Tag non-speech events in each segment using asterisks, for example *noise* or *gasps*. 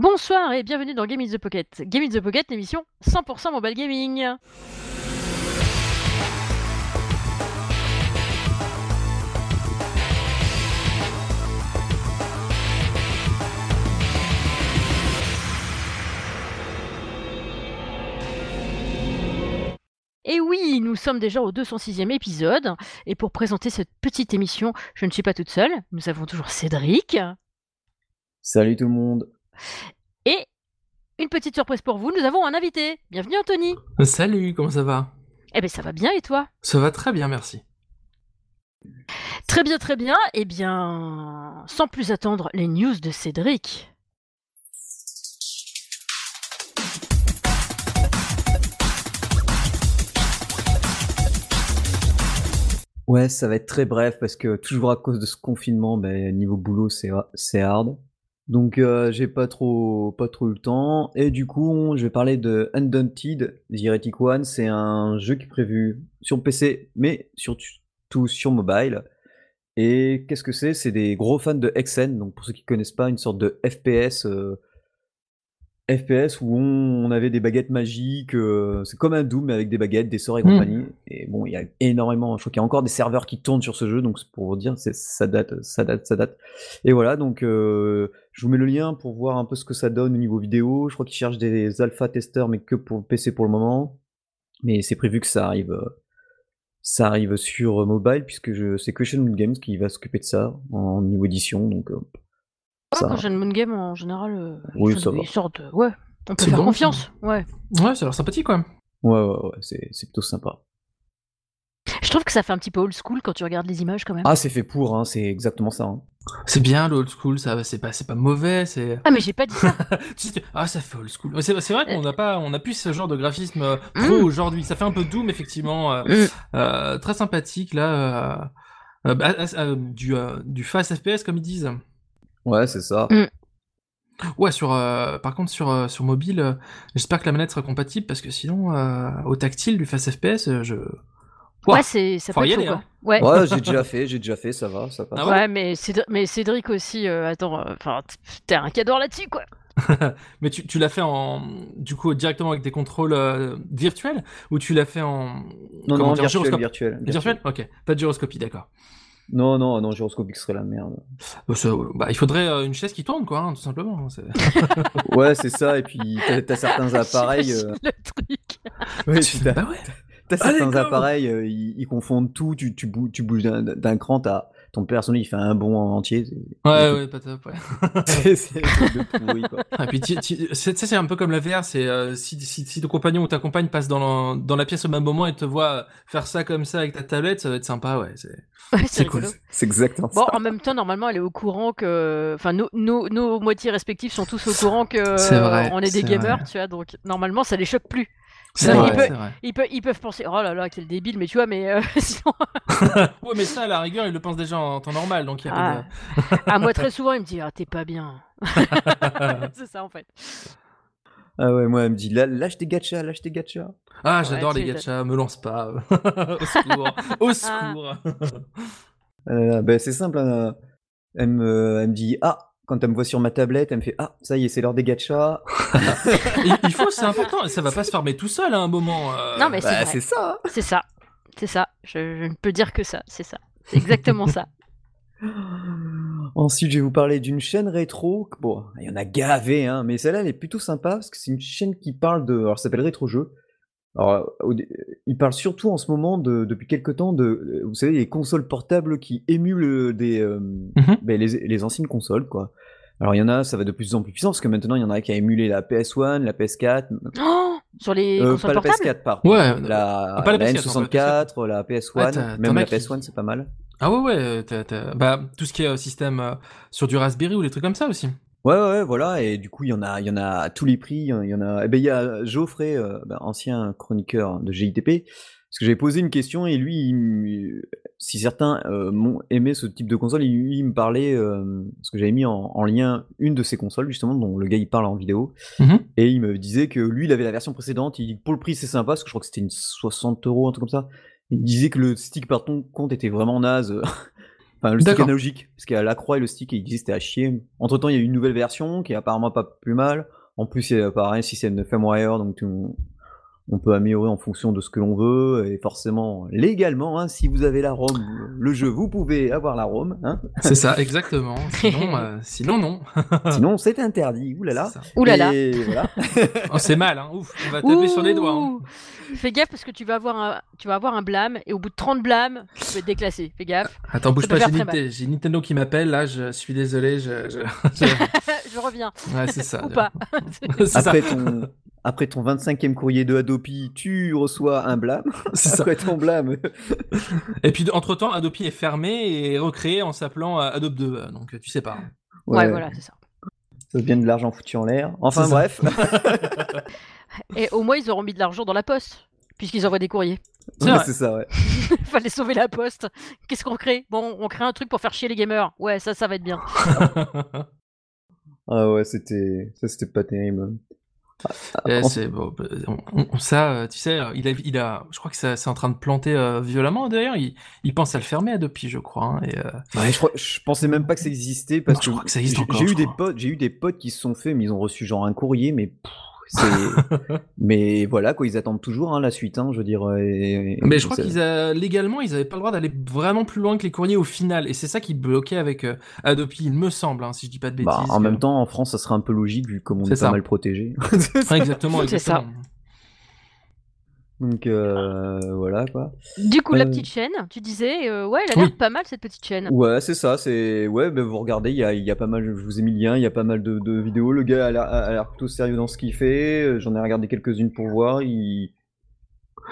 Bonsoir et bienvenue dans Game in the Pocket. Game in the Pocket, l'émission 100% mobile gaming. Et oui, nous sommes déjà au 206e épisode. Et pour présenter cette petite émission, je ne suis pas toute seule. Nous avons toujours Cédric. Salut tout le monde. Et une petite surprise pour vous, nous avons un invité. Bienvenue Anthony. Salut, comment ça va? Eh bien ça va bien et toi? Ça va très bien, merci. Très bien, très bien. Eh bien, sans plus attendre, les news de Cédric. Ouais, ça va être très bref parce que toujours à cause de ce confinement, ben, niveau boulot, c'est c'est hard. Donc euh, j'ai pas trop eu le temps. Et du coup, je vais parler de Undaunted, The Heretic One, c'est un jeu qui est prévu sur PC mais surtout sur mobile. Et qu'est-ce que c'est? C'est des gros fans de Hexen, donc pour ceux qui connaissent pas, une sorte de FPS euh, FPS où on, avait des baguettes magiques, euh, c'est comme un Doom mais avec des baguettes, des sorts et Hmm. compagnie. Et bon, il y a énormément, je crois qu'il y a encore des serveurs qui tournent sur ce jeu, donc c'est pour vous dire, c'est- ça date, ça date, ça date. Et voilà, donc euh, je vous mets le lien pour voir un peu ce que ça donne au niveau vidéo. Je crois qu'ils cherchent des alpha testeurs, mais que pour PC pour le moment. Mais c'est prévu que ça arrive, euh, ça arrive sur mobile puisque je, c'est Question Games qui va s'occuper de ça en niveau édition, donc. euh, Ah, ça- quand j'ai Moon Game en général, euh, Oui, ils ça va. sortent. Ouais, on peut C'est faire bon, confiance. Ouais. Ouais, ça a l'air sympathique quand même. Ouais, ouais, ouais, c'est plutôt sympa. Je trouve que ça fait un petit peu old school quand tu regardes les images quand même. Ah, c'est fait pour, hein, c'est exactement ça. hein. C'est bien l'old school, ça, c'est pas, c'est pas mauvais, c'est. Ah mais j'ai pas dit ça. *laughs* Ah, ça fait old school. C'est vrai qu'on n'a pas, on a plus ce genre de graphisme euh, Mm. pro aujourd'hui. Ça fait un peu doom effectivement, euh, euh, très sympathique là, euh, euh, bah, euh, du euh, du fast FPS comme ils disent. Ouais, c'est ça. Mm. Ouais, sur, euh, par contre sur euh, sur mobile, euh, j'espère que la manette sera compatible parce que sinon euh, au tactile du fast FPS, je. Ouah. Ouais, c'est ça Faut peut y être aller, chaud, hein. quoi. Ouais. Ouais, j'ai *laughs* déjà fait, j'ai déjà fait, ça va, ça passe. Ah ouais, ouais mais, Cédric, mais Cédric aussi, euh, attends, enfin, t'es un cadre là-dessus, quoi. *laughs* Mais tu, tu l'as fait en du coup directement avec des contrôles euh, virtuels ou tu l'as fait en non, comment non, dire, virtuel, gyroscope virtuel, virtuel Ok, pas de gyroscopie, d'accord. Non, non, non, gyroscopique serait la merde. Ça, euh, bah, il faudrait euh, une chaise qui tourne quoi, hein, tout simplement. hein, c'est- *laughs* Ouais, c'est ça, et puis t'as t'as *laughs* certains appareils. euh, le truc. *laughs* ouais, Tu- t'as- bah ouais. t'as Ah, certains d'accord. appareils, euh, ils, ils confondent tout, tu, tu, bouges, tu bouges d'un d'un cran, t'as ton personnage, il fait un bond en entier. c'est- Ouais, ouais, pas top, ouais. *laughs* C'est c'est un *laughs* pourri, quoi. Et puis, c'est peu comme la VR, c'est euh, si, si, si ton compagnon ou ta compagne passe dans, le- dans la pièce au même moment et te voit faire ça comme ça avec ta tablette, ça va être sympa, ouais. c'est- Ouais, cool. C'est exactement Bon, ça. en même temps, normalement, elle est au courant que. Enfin, nos, nos, nos moitiés respectives sont tous au courant que vrai, euh, on est des gamers, vrai. tu vois, donc normalement, ça les choque plus. C'est Non, vrai, il peut- c'est vrai. Ils, peuvent ils peuvent penser, oh là là, quel débile, mais tu vois, mais euh, *laughs* sinon, *laughs* ouais, mais ça, à la rigueur, il le pense déjà en temps normal, donc il y a pas Ah. à moi, très souvent, il me dit, ah, t'es pas bien. *laughs* c'est ça, en fait. Ah ouais, moi, elle me dit, lâche tes gachas, lâche tes gachas. Ah, j'adore les gachas, me lance pas. au secours, au secours. Euh, ben, c'est simple, hein. elle, me, elle me dit, ah, quand elle me voit sur ma tablette, elle me fait, ah, ça y est, c'est l'heure des gachas. *laughs* il, il faut, c'est important, ça va pas se fermer tout seul à un moment. euh. Non, mais c'est Bah, vrai. c'est ça. hein. C'est ça. C'est ça. Je, je ne peux dire que ça. C'est ça. C'est exactement ça. *laughs* *laughs* Ensuite, je vais vous parler d'une chaîne rétro. Bon, il y en a gavé, hein, mais celle-là, elle est plutôt sympa parce que c'est une chaîne qui parle de. Alors, ça s'appelle Rétro Jeux. Alors, au dé- il parle surtout en ce moment, de, depuis quelques temps, de. Vous savez, les consoles portables qui émulent des, euh, ben, les, les anciennes consoles, quoi. Alors, il y en a, ça va de plus en plus puissant parce que maintenant, il y en a qui a émulé la PS1, la PS4. *gasps* Oh sur les euh, consoles pas la portables PS4, par Ouais. La, pas la la PS4, non, N64, la PS1, Ouais, t'as- t'en même as la qui- PS1, c'est pas mal. Ah ouais, ouais, t'as- t'as- bah, tout ce qui est euh, système euh, sur du Raspberry ou des trucs comme ça aussi. Ouais, ouais, ouais, voilà, et du coup, il y en a, il y en a à tous les prix. Il y en- a. Eh ben, il y a Geoffrey, euh, ben, ancien chroniqueur de GITP, parce que j'avais posé une question et lui, il me- si certains euh, m'ont aimé ce type de console, il, il me parlait, euh, parce que j'avais mis en, en lien une de ces consoles justement, dont le gars il parle en vidéo, Mhm. et il me disait que lui, il avait la version précédente. Il dit que pour le prix, c'est sympa, parce que je crois que c'était une 60 euros, un truc comme ça. Il disait que le stick par ton compte était vraiment naze. *laughs* Enfin, le stick analogique, parce qu'il y a la croix et le stick, il existait à chier. Entre temps, il y a eu une nouvelle version qui est apparemment pas plus mal. En plus, c'est pareil, système de firmware, donc tout- on peut améliorer en fonction de ce que l'on veut. Et forcément, légalement, hein, si vous avez la ROM, le jeu, vous pouvez avoir la ROM. Hein. C'est ça, exactement. *laughs* Sinon, euh, sinon non. *laughs* Sinon, c'est interdit. Ouh là là. C'est ça. Ouh là là. Et voilà. *laughs* Oh, c'est mal, hein. Ouf, on va taper sur les doigts. hein. Fais gaffe parce que tu vas avoir un, tu vas avoir un blâme et au bout de 30 blâmes, tu peux être déclassé. Fais gaffe. Attends, bouge pas, j'ai Nintendo qui m'appelle, là, je suis désolé, je... je- je- je reviens. Ouais, c'est ça. Ou pas. c'est ça. Après ton, après ton 25e courrier de Adopi, tu reçois un blâme. *laughs* C'est ça. Après ton blâme. *laughs* Et puis, entre-temps, Adopi est fermé et recréé en s'appelant euh, Adobe 2, euh, donc tu sais pas. Ouais, voilà, c'est ça. Ça devient de l'argent foutu en l'air. Enfin C'est bref. *laughs* Et au moins, ils auront mis de l'argent dans la poste, puisqu'ils envoient des courriers. C'est Ouais, c'est ça, ouais. Fallait sauver la poste. Qu'est-ce qu'on crée? Bon, on crée un truc pour faire chier les gamers. Ouais, ça, ça va être bien. Ah ouais, c'était, ça c'était pas terrible. C'est bon, bah, on- on- ça, euh, tu sais, euh, il a, il a, je crois que ça, c'est en train de planter euh, violemment. D'ailleurs, il, il pense à le fermer Adopi, je crois. hein, et, euh, Ouais, je, crois- je pensais même pas que ça existait parce Non, que crois que ça existe j'ai- encore, j'ai je eu des potes, j'ai eu des potes qui se sont fait, mais ils ont reçu genre un courrier, mais pff, *laughs* mais voilà quoi, ils attendent toujours hein, la suite, hein, je veux dire. et- Mais je crois qu'ils a, légalement, ils avaient pas le droit d'aller vraiment plus loin que les courriers au final, et c'est ça qui bloquait avec euh, Adopi, il me semble, hein, si je dis pas de bêtises. Bah, en que- même temps, en France, ça serait un peu logique vu comme on C'est est, ça. pas mal protégé. Ouais, exactement, C'est ça. Donc euh, voilà quoi. Du coup, la Euh. petite chaîne, tu disais, euh, ouais, elle a l'air Oui. pas mal cette petite chaîne. Ouais, c'est ça, c'est ouais, ben vous regardez, il y a, il y a pas mal, je vous ai mis le lien, il y a pas mal de, de vidéos. Le gars a l'air- a l'air plutôt sérieux dans ce qu'il fait. euh, J'en ai regardé quelques-unes pour voir. Il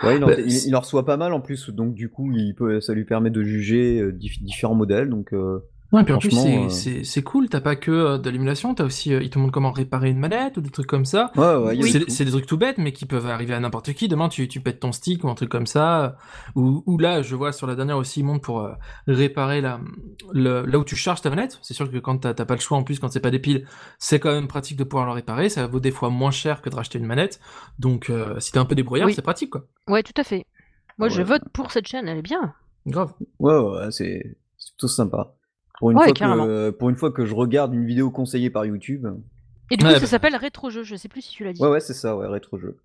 ouais, il en, Bah, il, il en reçoit pas mal en plus, donc du coup, il peut, ça lui permet de juger euh, dif- différents modèles. Donc euh, Ouais, puis en plus, c'est, euh, cool, t'as pas que euh, de l'émulation, t'as aussi, euh, ils te montrent comment réparer une manette ou des trucs comme ça. ouais, ouais, Oui. C'est, des trucs tout bêtes, mais qui peuvent arriver à n'importe qui. Demain, tu, tu pètes ton stick ou un truc comme ça. Ou, ou là, je vois sur la dernière aussi, ils montrent pour euh, réparer la, le, là où tu charges ta manette. C'est sûr que quand t'as, t'as pas le choix en plus, quand c'est pas des piles, c'est quand même pratique de pouvoir le réparer. Ça vaut des fois moins cher que de racheter une manette. Donc, euh, si t'es un peu débrouillard, Oui. c'est pratique, quoi. Ouais, tout à fait. Moi, je vote pour cette chaîne, elle est bien. Grave. Ouais, ouais, c'est c'est plutôt sympa. Pour une, Ouais, fois que, pour une fois que je regarde une vidéo conseillée par YouTube. Et du Ouais, coup, ça bah. s'appelle Rétro Jeu, je sais plus si tu l'as dit. Ouais, ouais, c'est ça, ouais, rétro jeu.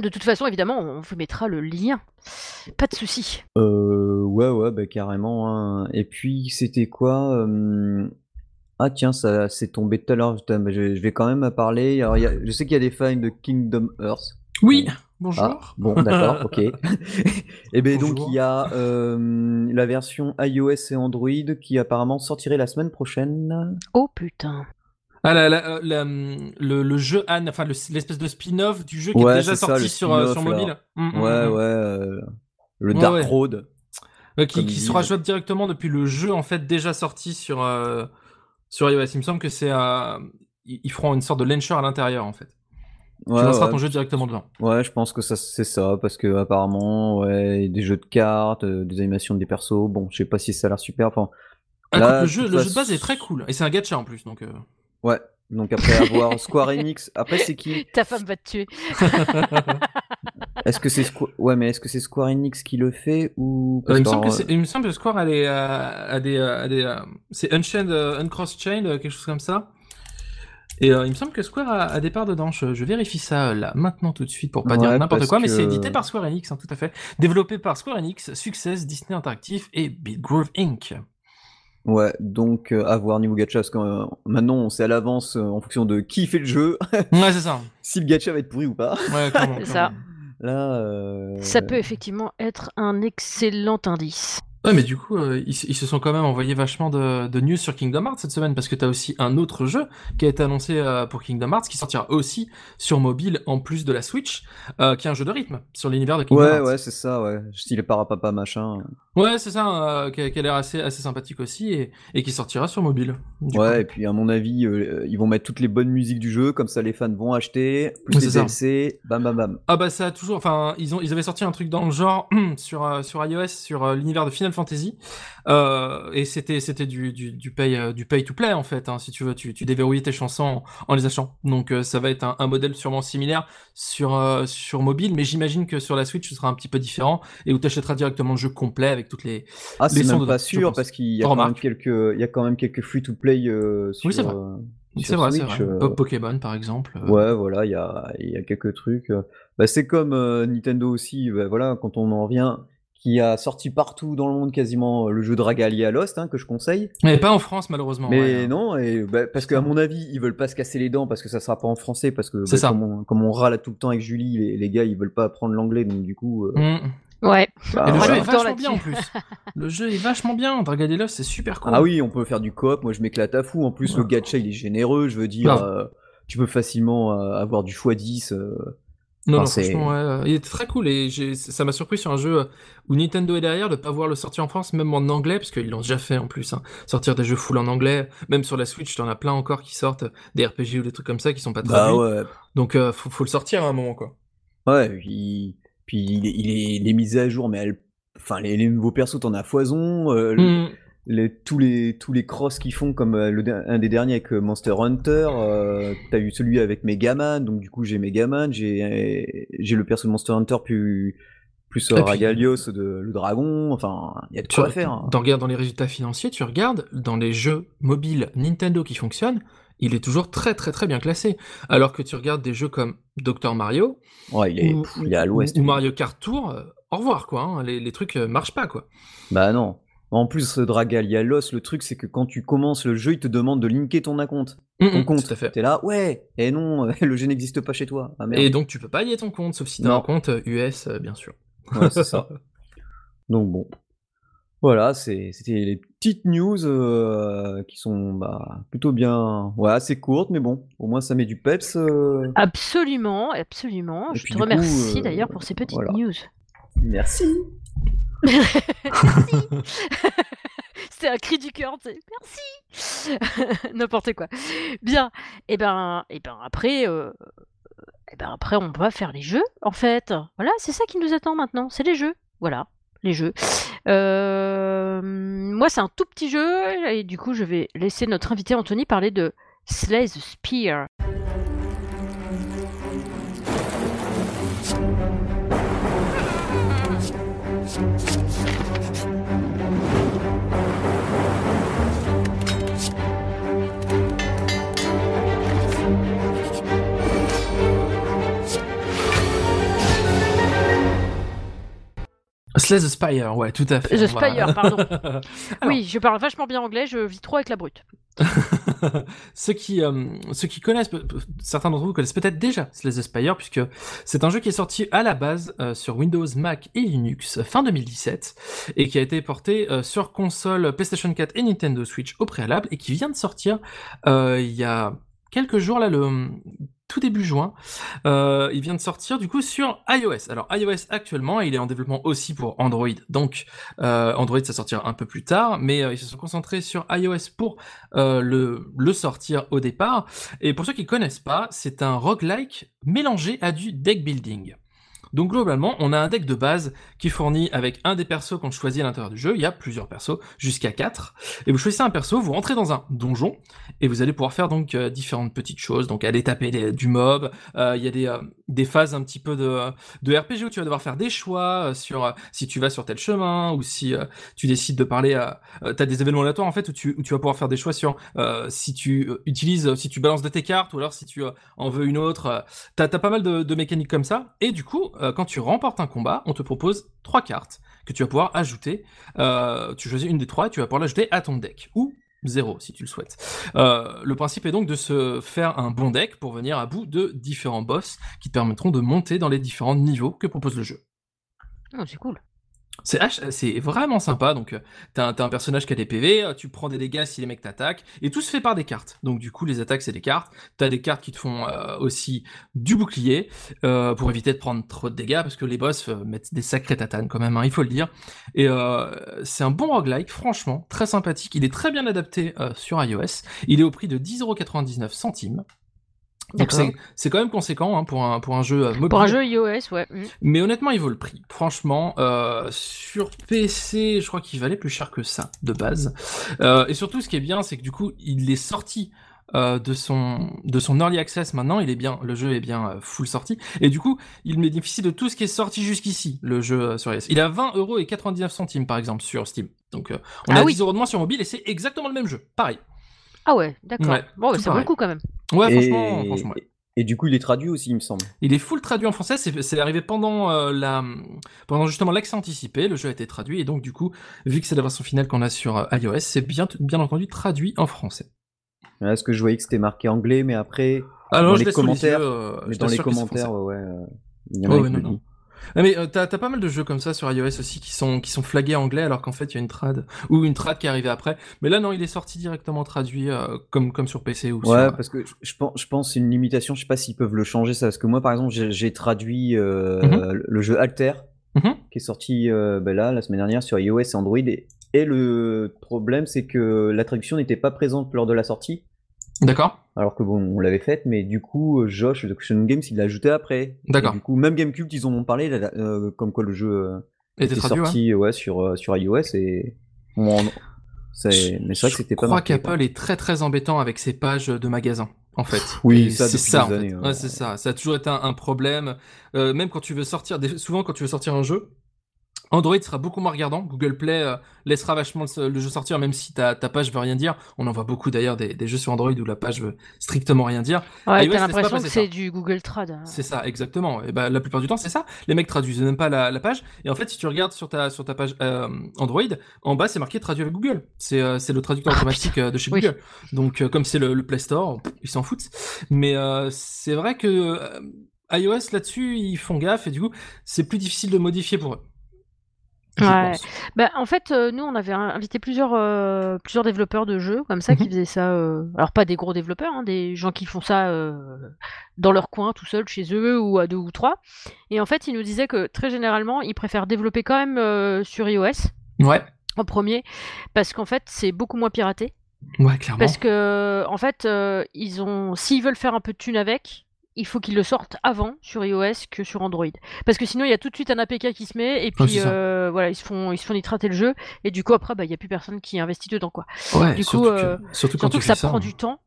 De toute façon, évidemment, on vous mettra le lien. Pas de souci. Euh, ouais, ouais, bah carrément. hein. Et puis, c'était quoi euh, Ah, tiens, ça c'est tombé tout à l'heure. Je, je vais quand même parler. Alors, il y a- je sais qu'il y a des fans de Kingdom Hearts. Oui, bonjour. bon, d'accord, ok. *laughs* Et ben donc, Bonjour. il y a euh, la version iOS et Android qui apparemment sortirait la semaine prochaine. Oh putain. Ah, la- la- euh, la, le, le jeu Anne, enfin le- l'espèce de spin-off du jeu qui Ouais, est déjà sorti sur, euh, sur mobile. Hum, hum, Ouais, hum. ouais. euh, le Ouais, Dark ouais. Road. Euh, qui sera jouable directement depuis le jeu en fait déjà sorti sur euh, sur iOS. Il me semble que c'est euh, ils ils feront une sorte de launcher à l'intérieur en fait. Ouais, tu lanceras ouais. ton jeu directement dedans. Ouais, je pense que ça c'est ça parce que apparemment ouais, des jeux de cartes, euh, des animations des persos. Bon, je sais pas si ça a l'air super. Enfin, Ah, Là, écoute, le jeu le jeu de base est très cool et c'est un gacha en plus donc. euh, ouais. Donc après avoir *laughs* Square Enix, après c'est qui? Ta femme va te tuer. *laughs* Est-ce que c'est Squ- ouais, mais est-ce que c'est Square Enix qui le fait ou Euh, il, me semble que alors, c'est- il me semble que Square a des, euh, a des, euh, a des euh, c'est Unchained, euh, Uncrossed Chain, euh, quelque chose comme ça. Et euh, il me semble que Square a, a des parts dedans. Je, je vérifie ça euh, là maintenant tout de suite pour pas Ouais, dire n'importe quoi, mais c'est édité par Square Enix, hein, tout à fait. Développé par Square Enix, Success, Disney Interactive et Big Groove Inc. Ouais, donc euh, à voir niveau gacha parce que euh, maintenant on sait à l'avance euh, en fonction de qui fait le jeu *laughs* Ouais, c'est ça. *laughs* si le gacha va être pourri ou pas. Ouais, C'est clairement. *laughs* Là euh, Ça peut effectivement être un excellent indice. Ouais, mais du coup, euh, ils, se- ils se sont quand même envoyé vachement de, de news sur Kingdom Hearts cette semaine parce que t'as aussi un autre jeu qui a été annoncé euh, pour Kingdom Hearts qui sortira aussi sur mobile en plus de la Switch, euh, qui est un jeu de rythme sur l'univers de Kingdom Ouais, Hearts. ouais, c'est ça, ouais. Style parapapa machin. Ouais, c'est ça, qui, a, l'air assez, assez sympathique aussi et, et qui sortira sur mobile. ouais, coup. et puis à mon avis, ils vont mettre toutes les bonnes musiques du jeu, comme ça les fans vont acheter, plus Ouais, les. DLC, bam bam bam. Ah bah ça a toujours, enfin ils ont, ils avaient sorti un truc dans le genre *clears throat* sur sur iOS, sur l'univers de Final Fantasy. Euh, et c'était c'était du, du, du, pay, euh, du pay to play en fait, hein, si tu veux. Tu, tu déverrouillais tes chansons en, les achetant. Donc euh, ça va être un, un, modèle sûrement similaire sur, euh, sur mobile, mais j'imagine que sur la Switch, ce sera un petit peu différent et où tu achèteras directement le jeu complet avec toutes les. Ah, c'est même pas sûr parce qu'il y, a quand même quelques, il y a quand même quelques free to play sur. Oui, c'est vrai. C'est vrai, c'est vrai. Pokémon, par exemple. Ouais, voilà, il y a, y a quelques trucs. Bah, c'est comme Nintendo aussi, bah, voilà, quand on en revient, qui a sorti partout dans le monde quasiment le jeu Dragalia Lost, hein, que je conseille. Mais pas en France, malheureusement. Mais non, et, bah, parce qu'à mon avis, ils veulent pas se casser les dents parce que ça sera pas en français, parce que bah, comme, on, comme, on, râle tout le temps avec Julie, les, les, gars, ils veulent pas apprendre l'anglais, donc du coup. Mmh. Ouais. Bah, le jeu est vachement bien en plus. le jeu est vachement bien. Dragalia Lost, c'est super cool. Ah oui, on peut faire du coop. Moi, je m'éclate à fou. En plus, le gacha, il est généreux. Je veux dire, euh, tu peux facilement euh, avoir du x10. Euh, non, non franchement, ouais, il était très cool et ça m'a surpris sur un jeu où Nintendo est derrière de pas voir le sortir en France, même en anglais, parce qu'ils l'ont déjà fait en plus. Hein. Sortir des jeux full en anglais, même sur la Switch, t'en as plein encore qui sortent, des RPG ou des trucs comme ça qui sont pas traduits. Bah ouais. Donc faut, faut, le sortir à un moment, quoi. Ouais, puis puis il est, il est, les mises à jour, mais elle, enfin les, les, nouveaux persos, t'en as foison. Euh, mm. Les, tous les tous les cross qu'ils font, comme euh, le, un des derniers avec euh, Monster Hunter. Euh, T'as eu celui avec Megaman, donc du coup j'ai Megaman, j'ai j'ai le perso de Monster Hunter plus plus Ragalios de le dragon. Enfin, il y a de quoi faire. Hein. Dans, dans les résultats financiers, tu regardes dans les jeux mobiles Nintendo qui fonctionnent il est toujours très très très bien classé. Alors que tu regardes des jeux comme Dr Mario, ouais, il, est, ou, il est à l'ouest. Ou Mario Kart Tour, euh, au revoir quoi. Hein. les, les, trucs euh, marchent pas quoi. Bah non. En plus, Dragalia-Lost, le truc c'est que quand tu commences le jeu, il te demande de linker ton compte. Mm, ton compte. Tout à fait. T'es là, ouais. Et non, *laughs* le jeu n'existe pas chez toi. Ah, et donc tu peux pas lier ton compte, sauf si t'as un compte US, euh, bien sûr. Ouais, c'est ça. *laughs* donc bon. Voilà, c'était les petites news euh, qui sont bah, plutôt bien, ouais, assez courtes, mais bon, au moins ça met du peps. Euh. Absolument, absolument. Je te remercie euh, d'ailleurs pour ces petites news. Merci. Merci. *laughs* *laughs* C'est un cri du cœur, merci. *laughs* N'importe quoi. Bien. Et eh ben, et eh ben après, et eh ben après on va faire les jeux en fait. Voilà, c'est ça qui nous attend maintenant, c'est les jeux. Voilà les jeux. Euh, moi, c'est un tout petit jeu, et du coup, je vais laisser notre invité Anthony parler de Slay the Spear. Slay the Spire, ouais, tout à fait. The Spire, pardon. *laughs* Oui, je parle vachement bien anglais, je vis trop avec la brute. *laughs* ceux, qui, euh, ceux qui connaissent, certains d'entre vous connaissent peut-être déjà Slay the Spire, puisque c'est un jeu qui est sorti à la base euh, sur Windows, Mac et Linux fin 2017, et qui a été porté euh, sur console PlayStation 4 et Nintendo Switch au préalable, et qui vient de sortir il y a quelques jours, là, le tout début juin. Euh, il vient de sortir du coup sur iOS. Alors iOS actuellement, il est en développement aussi pour Android. Donc euh, Android ça sortira un peu plus tard, mais euh, ils se sont concentrés sur iOS pour le, sortir au départ. Et pour ceux qui connaissent pas, c'est un roguelike mélangé à du deck building. Donc globalement, on a un deck de base qui fournit avec un des persos qu'on choisit à l'intérieur du jeu. Il y a plusieurs persos, jusqu'à 4. Et vous choisissez un perso, vous rentrez dans un donjon, et vous allez pouvoir faire donc euh, différentes petites choses. Donc aller taper du mob, euh, il y a des, euh, des phases un petit peu de, de RPG où tu vas devoir faire des choix sur si tu vas sur tel chemin, ou si tu décides de parler à... T'as des événements aléatoires en fait où tu, où tu vas pouvoir faire des choix sur si tu utilises, si tu balances de tes cartes, ou alors si tu en veux une autre. T'as as pas mal de, de mécaniques comme ça. Et du coup, euh, quand tu remportes un combat, on te propose trois cartes que tu vas pouvoir ajouter. Euh, tu choisis une des trois et tu vas pouvoir l'ajouter à ton deck. Ou zéro si tu le souhaites. Euh, le principe est donc de se faire un bon deck pour venir à bout de différents boss qui te permettront de monter dans les différents niveaux que propose le jeu. Oh, c'est cool. C'est vraiment sympa. Donc, euh, t'as un, personnage qui a des PV, euh, tu prends des dégâts si les mecs t'attaquent, et tout se fait par des cartes. Donc, du coup, les attaques, c'est des cartes. T'as des cartes qui te font euh, aussi du bouclier pour éviter de prendre trop de dégâts, parce que les boss mettent des sacrés tatanes quand même, hein, il faut le dire. Et c'est un bon roguelike, franchement, très sympathique. Il est très bien adapté sur iOS. Il est au prix de 10,99€ centimes. Donc c'est quand même conséquent hein, pour, un, pour un jeu mobile. Pour un jeu iOS, ouais. Mm. Mais honnêtement, il vaut le prix. Franchement, sur PC, je crois qu'il valait plus cher que ça, de base. et surtout, ce qui est bien, c'est que du coup, il est sorti euh, de son de son early access maintenant, il est bien, le jeu est bien euh, full sorti et du coup, il bénéficie de tout ce qui est sorti jusqu'ici, le jeu euh, sur iOS. Il a 20 euros et 99 centimes par exemple sur Steam. Donc on ah a 10 euros de moins sur mobile et c'est exactement le même jeu, pareil. Ah ouais, d'accord. bon, ça vaut le coup quand même. Ouais, franchement, franchement Et du coup, il est traduit aussi, il me semble. Il est full traduit en français. C'est arrivé pendant la, pendant justement l'accès anticipé. Le jeu a été traduit et donc du coup, vu que c'est la version finale qu'on a sur iOS, c'est bien, bien entendu traduit en français. Est-ce que je voyais que c'était marqué anglais, mais après, ah dans les commentaires, euh, mais dans les commentaires, ouais, euh, il y en a oh, non, ah, mais euh, t'as pas mal de jeux comme ça sur iOS aussi qui sont qui sont flagués anglais alors qu'en fait il y a une trad ou une trad qui est arrivée après. Mais là non, il est sorti directement traduit comme comme sur PC ou ouais, parce que je, pense je pense c'est une limitation. Je sais pas s'ils peuvent le changer ça parce que moi par exemple j'ai traduit mhm. le jeu Alter mhm. qui est sorti ben là la semaine dernière sur iOS et Android et, et le problème, c'est que la traduction n'était pas présente lors de la sortie. D'accord. Alors que bon, on l'avait faite, mais du coup, Josh de Question Games, il l'a ajouté après. D'accord. Du coup, même Gamecube, ils en ont parlé, euh, comme quoi le jeu euh, était, sorti ouais. sur, euh, sur iOS et. mais c'est vrai que c'était pas. Je crois qu'Apple est très très embêtant avec ses pages de magasins en fait. *laughs* Oui, c'est ça. ouais, c'est ça. Ça a toujours été un, problème. même quand tu veux sortir, souvent quand tu veux sortir un jeu, Android sera beaucoup moins regardant. Google Play euh, laissera vachement le, jeu sortir, même si ta, ta page veut rien dire. On en voit beaucoup d'ailleurs des, jeux sur Android où la page veut strictement rien dire. Ouais, t'as l'impression que c'est du Google Trad. Hein. C'est ça, exactement. Et bah, la plupart du temps, c'est ça. Les mecs traduisent même pas la, page. Et en fait, si tu regardes sur ta, sur ta page euh, Android, en bas, c'est marqué traduit avec Google. C'est euh, le traducteur ah, automatique de chez Google. Donc, comme c'est le, Play Store, ils s'en foutent. Mais c'est vrai que iOS là-dessus, ils font gaffe et du coup, c'est plus difficile de modifier pour eux. Ouais. Bah, en fait, euh, nous, on avait invité plusieurs, euh, plusieurs développeurs de jeux comme ça qui mhm. faisaient ça. Euh, alors, pas des gros développeurs, hein, des gens qui font ça dans leur coin, tout seul, chez eux, ou à deux ou trois. Et en fait, ils nous disaient que très généralement, ils préfèrent développer quand même sur iOS Ouais. en premier, parce qu'en fait, c'est beaucoup moins piraté. Ouais, clairement. Parce que, en fait, ils ont, s'ils veulent faire un peu de thune avec, il faut qu'ils le sortent avant sur iOS que sur Android. Parce que sinon, il y a tout de suite un APK qui se met et puis euh, voilà, ils se font ils se font nitrater le jeu et du coup après bah il y a plus personne qui investit dedans quoi. Ouais, du coup euh, surtout, quand que ça, prend du temps.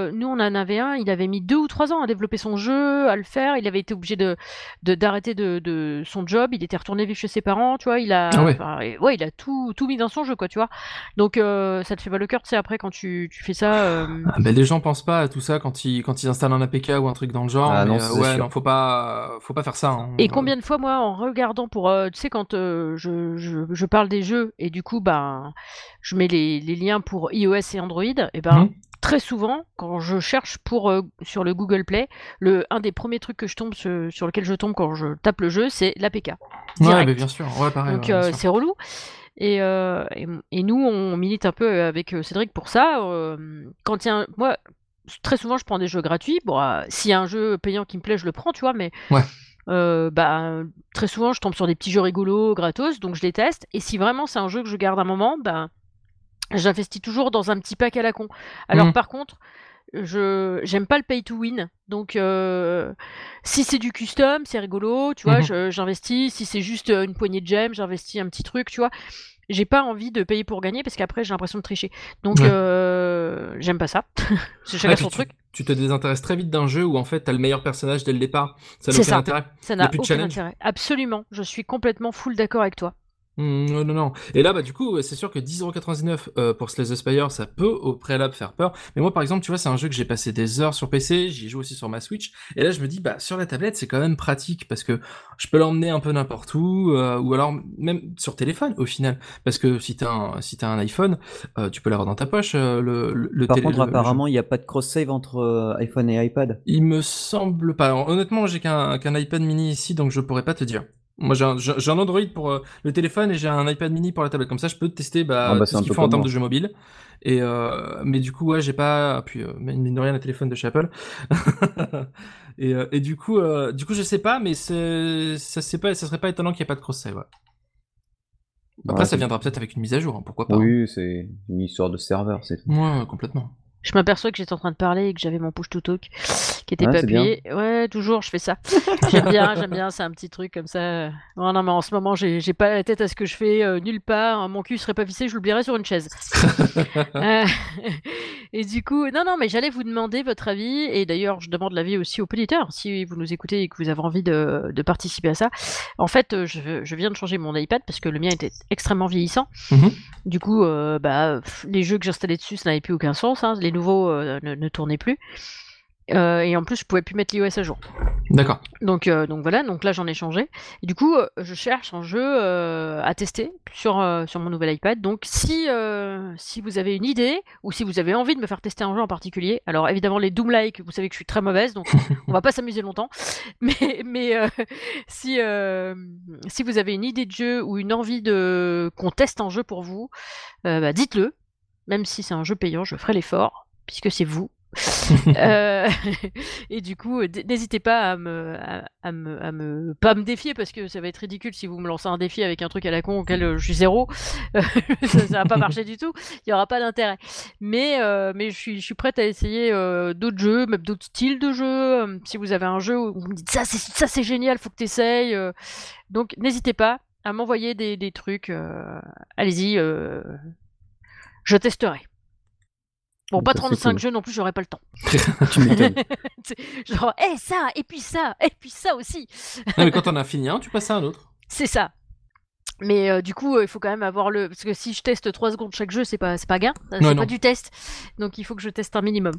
Euh, nous, on en avait un, il avait mis deux ou trois ans à développer son jeu, à le faire. Il avait été obligé de d'arrêter de, son job. Il était retourné vivre chez ses parents, tu vois. Il a, ah ouais. il a tout, tout mis dans son jeu, quoi, tu vois. Donc, euh, ça te fait pas le cœur, tu sais, après, quand tu, tu fais ça. Euh... Ah, ben, les gens pensent pas à tout ça quand ils, quand ils installent un APK ou un truc dans le genre. Ah, non, euh, ouais, non, faut pas, faut pas faire ça. Hein. Et combien de fois, moi, en regardant pour, tu sais, quand je, je, je, parle des jeux et du coup, bah, je mets les, les liens pour iOS et Android, et ben. Mmh très souvent, quand je cherche pour euh, sur le Google Play, le un des premiers trucs que je tombe sur, lequel je tombe quand je tape le jeu, c'est l'APK. Ouais, mais bien sûr, ouais, pareil. Donc euh, c'est relou. Euh, et, et, nous, on milite un peu avec Cédric pour ça. quand il y a moi, très souvent, je prends des jeux gratuits. Bon, s'il y a un jeu payant qui me plaît, je le prends, tu vois, mais. bah, très souvent, je tombe sur des petits jeux rigolos, gratos, donc je les teste. Et si vraiment c'est un jeu que je garde un moment, bah, j'investis toujours dans un petit pack à la con. Alors mmh. par contre, je j'aime pas le pay to win. Donc euh, si c'est du custom, c'est rigolo, tu vois, mmh j'investis. Si c'est juste euh, une poignée de gemmes, j'investis un petit truc, tu vois. J'ai pas envie de payer pour gagner parce qu'après j'ai l'impression de tricher. Donc euh, j'aime pas ça. *laughs* c'est chacun son truc. Tu te désintéresses très vite d'un jeu où en fait t'as le meilleur personnage dès le départ. Ça n'a aucun intérêt. Ça n'a aucun intérêt. Absolument. Je suis complètement full d'accord avec toi. Mmh, non, non, non. Et là, bah, du coup, c'est sûr que 10,99€ euh, pour Slay the Spire, ça peut au préalable faire peur. Mais moi, par exemple, tu vois, c'est un jeu que j'ai passé des heures sur PC, j'y joue aussi sur ma Switch. Et là, je me dis, bah, sur la tablette, c'est quand même pratique parce que je peux l'emmener un peu n'importe où, euh, ou alors même sur téléphone au final. Parce que si t'as un, si as un iPhone, euh, tu peux l'avoir dans ta poche. le, le, Par contre, apparemment, il n'y a pas de cross-save entre iPhone et iPad. Il me semble pas. honnêtement, j'ai qu'un qu'un iPad mini ici, donc je pourrais pas te dire. Moi, j'ai un, Android pour euh, le téléphone et j'ai un iPad mini pour la tablette. Comme ça, je peux tester bah, ah bah, ce qu'ils font en termes de jeux mobiles. Et euh, mais du coup, ouais, j'ai pas. Puis, euh, mine de rien, le téléphone de chez Apple. *laughs* et, euh, et, du coup, du coup, je sais pas, mais ça, pas, ça serait pas étonnant qu'il n'y ait pas de cross-save. Ouais. Après, ça viendra peut-être avec une mise à jour, hein, pourquoi pas. Oui, hein. c'est une histoire de serveur, c'est Ouais, complètement. Je m'aperçois que j'étais en train de parler et que j'avais mon push to talk qui était Ouais, pas bien. appuyé. Ouais, toujours, je fais ça. J'aime bien, j'aime bien, c'est un petit truc comme ça. Non, non, mais en ce moment, j'ai j'ai pas la tête à ce que je fais euh, nulle part. Mon cul serait pas vissé, je l'oublierais sur une chaise. *laughs* Euh, et du coup, non, non, mais j'allais vous demander votre avis. Et d'ailleurs, je demande l'avis aussi aux auditeurs, si vous nous écoutez et que vous avez envie de, de participer à ça. En fait, euh, je, je viens de changer mon iPad parce que le mien était extrêmement vieillissant. Mhm. Du coup, euh, bah, les jeux que j'installais dessus, ça n'avait plus aucun sens. hein. Les nouveaux euh, ne, ne tournaient plus. Euh, et en plus, je pouvais plus mettre l'iOS à jour. D'accord. Donc, euh, donc voilà, donc là j'en ai changé. Et du coup, euh, je cherche un jeu euh, à tester sur, sur mon nouvel iPad. Donc si, si vous avez une idée ou si vous avez envie de me faire tester un jeu en particulier, alors évidemment les Doom-like, vous savez que je suis très mauvaise, donc *laughs* on va pas s'amuser longtemps. *laughs* Mais, mais si, si vous avez une idée de jeu ou une envie de qu'on teste un jeu pour vous, bah, dites-le. Même si c'est un jeu payant, je ferai l'effort, puisque c'est vous. *laughs* Euh, *laughs* et du coup, euh, n'hésitez pas à me, à, à me, à me, pas me défier parce que ça va être ridicule si vous me lancez un défi avec un truc à la con auquel euh, je suis zéro. Euh, *laughs* ça, ça va pas marcher du tout. Il y aura pas d'intérêt. Mais, euh, mais je suis, je suis prête à essayer d'autres jeux, même d'autres styles de jeux. Euh, Si vous avez un jeu où vous me dites ça, c'est ça, c'est génial, faut que t'essayes. Donc n'hésitez pas à m'envoyer des, des trucs. Allez-y, je testerai. Bon, pas Bah, c'est 35 cool. jeux non plus, j'aurais pas le temps. *laughs* Tu m'étonnes. *laughs* Genre, hé, ça, et puis ça, et puis ça aussi. Non, mais quand on a fini un, tu passes à un autre. *laughs* C'est ça. Mais euh, du coup, euh, il faut quand même avoir le. Parce que si je teste 3 secondes chaque jeu, c'est pas, pas gain. C'est pas non. du test. Donc il faut que je teste un minimum.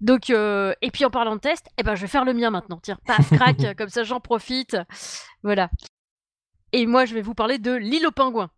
Donc, euh, et puis en parlant de test, eh ben, je vais faire le mien maintenant. Tiens, paf, crac, comme ça j'en profite. Voilà. Et moi, je vais vous parler de l'île aux pingouins.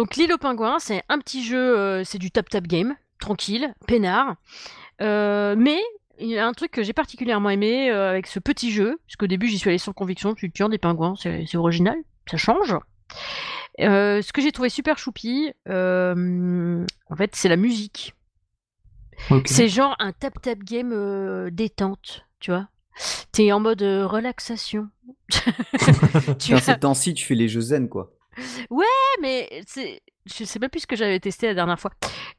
Donc l'île aux pingouins, c'est un petit jeu, euh, c'est du tap-tap game, tranquille, peinard. Euh, mais il y a un truc que j'ai particulièrement aimé euh, avec ce petit jeu, parce qu'au début j'y suis allée sans conviction, tu tiens des pingouins, c'est original, ça change. Euh, ce que j'ai trouvé super choupi, euh, en fait, c'est la musique. C'est genre un tap-tap game euh, détente, tu vois. T'es en mode relaxation. *laughs* *laughs* tu Dans as- ces temps-ci, tu fais les jeux zen, quoi. Mais c'est, je sais même plus ce que j'avais testé la dernière fois.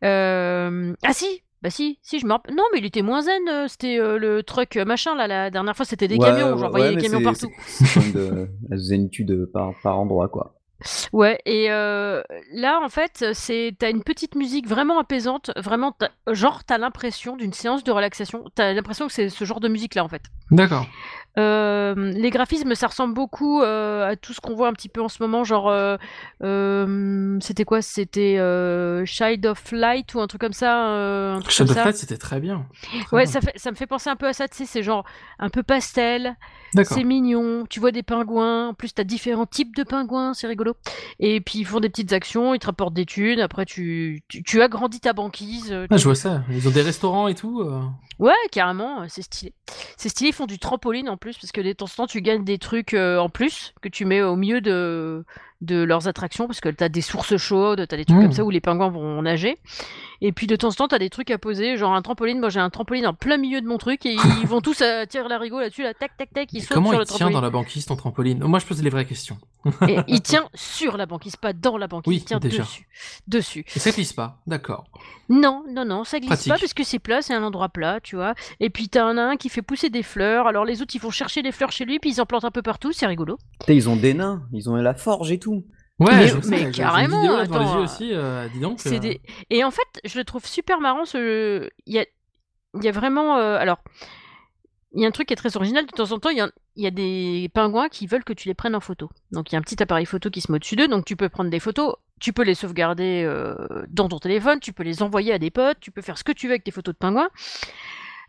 Euh, Ah si, bah si, si je me rappelle. Non, mais il était moins zen. euh, C'était euh, le truck euh, machin là. La dernière fois, c'était des Ouais, camions. ouais, J'en voyais ouais, des mais camions c'est- partout. C'est c'est comme de la zénitude par, par endroit, quoi. Ouais, et euh, là, en fait, c'est t'as une petite musique vraiment apaisante, vraiment, t'as- genre, t'as l'impression d'une séance de relaxation. T'as l'impression que c'est ce genre de musique-là, en fait. D'accord. Euh, les graphismes, ça ressemble beaucoup euh, à tout ce qu'on voit un petit peu en ce moment, genre, euh, c'était quoi? C'était Child of Light ou un truc comme ça, un truc comme ça. Flight, c'était très bien. Très Ouais, bien. ça, fait, ça me fait penser un peu à ça, tu sais, c'est genre un peu pastel, c'est mignon, tu vois des pingouins, en plus t'as différents types de pingouins, c'est rigolo. Et puis ils font des petites actions, ils te rapportent des thunes, après tu, tu, tu agrandis ta banquise. Ah, je vois ça. Ils ont des restaurants et tout. Ouais, carrément, c'est stylé. C'est stylé, ils font du trampoline en plus, parce que de temps en temps tu gagnes des trucs euh, en plus que tu mets au milieu de, de leurs attractions, parce que t'as des sources chaudes, t'as des trucs Mm. comme ça où les pingouins vont nager. Et puis de temps en temps, t'as des trucs à poser, genre un trampoline. Moi j'ai un trampoline en plein milieu de mon truc et ils vont *laughs* tous à tirer la rigole là-dessus, là, tac tac tac, ils sautent Comment sur il le tient trampoline. dans la banquise ton trampoline? Moi, je pose les vraies questions. Et *laughs* il tient sur la banquise, pas dans la banquise, Oui, il tient déjà. dessus. Dessus. Et ça glisse pas. D'accord. Non, non, non, ça glisse Pratique. pas parce que c'est plat, c'est un endroit plat, tu vois. Et puis t'as un nain qui fait pousser des fleurs, alors les autres ils vont chercher des fleurs chez lui, puis ils en plantent un peu partout, c'est rigolo. Ils ont des nains, ils ont la forge et tout. Ouais, Mais- ça, carrément, vidéo là devant les attends, yeux euh, aussi. euh, dis donc. C'est euh, des... Et en fait, je le trouve super marrant, ce... il y a, il y a vraiment... euh, Alors, il y a un truc qui est très original, de temps en temps, il y a, il y a des pingouins qui veulent que tu les prennes en photo. Donc il y a un petit appareil photo qui se met au-dessus d'eux, donc tu peux prendre des photos, tu peux les sauvegarder euh, dans ton téléphone, tu peux les envoyer à des potes, tu peux faire ce que tu veux avec tes photos de pingouins.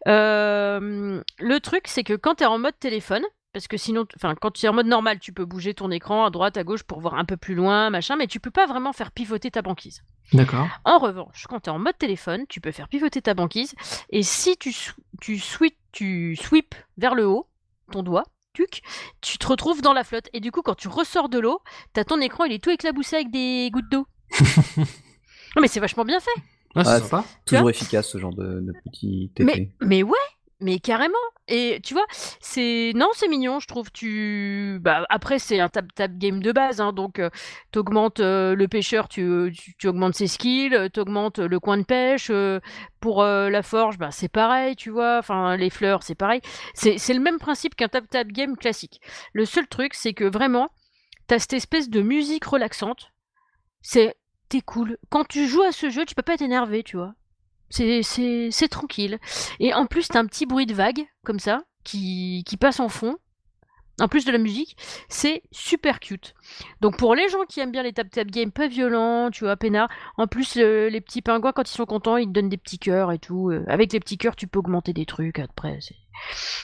Euh, le truc, c'est que quand tu es en mode téléphone, Parce que sinon, enfin, quand tu es en mode normal, tu peux bouger ton écran à droite, à gauche pour voir un peu plus loin, machin, mais tu peux pas vraiment faire pivoter ta banquise. D'accord. En revanche, quand tu es en mode téléphone, tu peux faire pivoter ta banquise. Et si tu, tu, sweep, tu sweep vers le haut, ton doigt, tuc, tu te retrouves dans la flotte. Et du coup, quand tu ressors de l'eau, t'as ton écran, il est tout éclaboussé avec des gouttes d'eau. *laughs* non, mais c'est vachement bien fait. Ah, c'est Ah, sympa. Toujours efficace ce genre de, de petit. Mais, mais ouais, mais carrément. Et tu vois, c'est non, c'est mignon, je trouve. Tu, bah, après c'est un tap tap game de base, hein, donc tu t'augmentes euh, le pêcheur, tu, tu, tu augmentes ses skills, euh, t'augmentes le coin de pêche. euh, pour euh, la forge, bah, c'est pareil, tu vois. Enfin, les fleurs, c'est pareil. C'est le même principe qu'un tap tap game classique. Le seul truc, c'est que vraiment, t'as cette espèce de musique relaxante. C'est t'es cool. Quand tu joues à ce jeu, tu peux pas être énervé, tu vois. C'est, tranquille. Et en plus, t'as un petit bruit de vague, comme ça, qui, qui passe en fond. En plus de la musique, c'est super cute. Donc pour les gens qui aiment bien les tap-tap games pas violents, tu vois, peinard, en plus les petits pingouins quand ils sont contents, ils te donnent des petits cœurs et tout. Euh, avec les petits cœurs, tu peux augmenter des trucs après.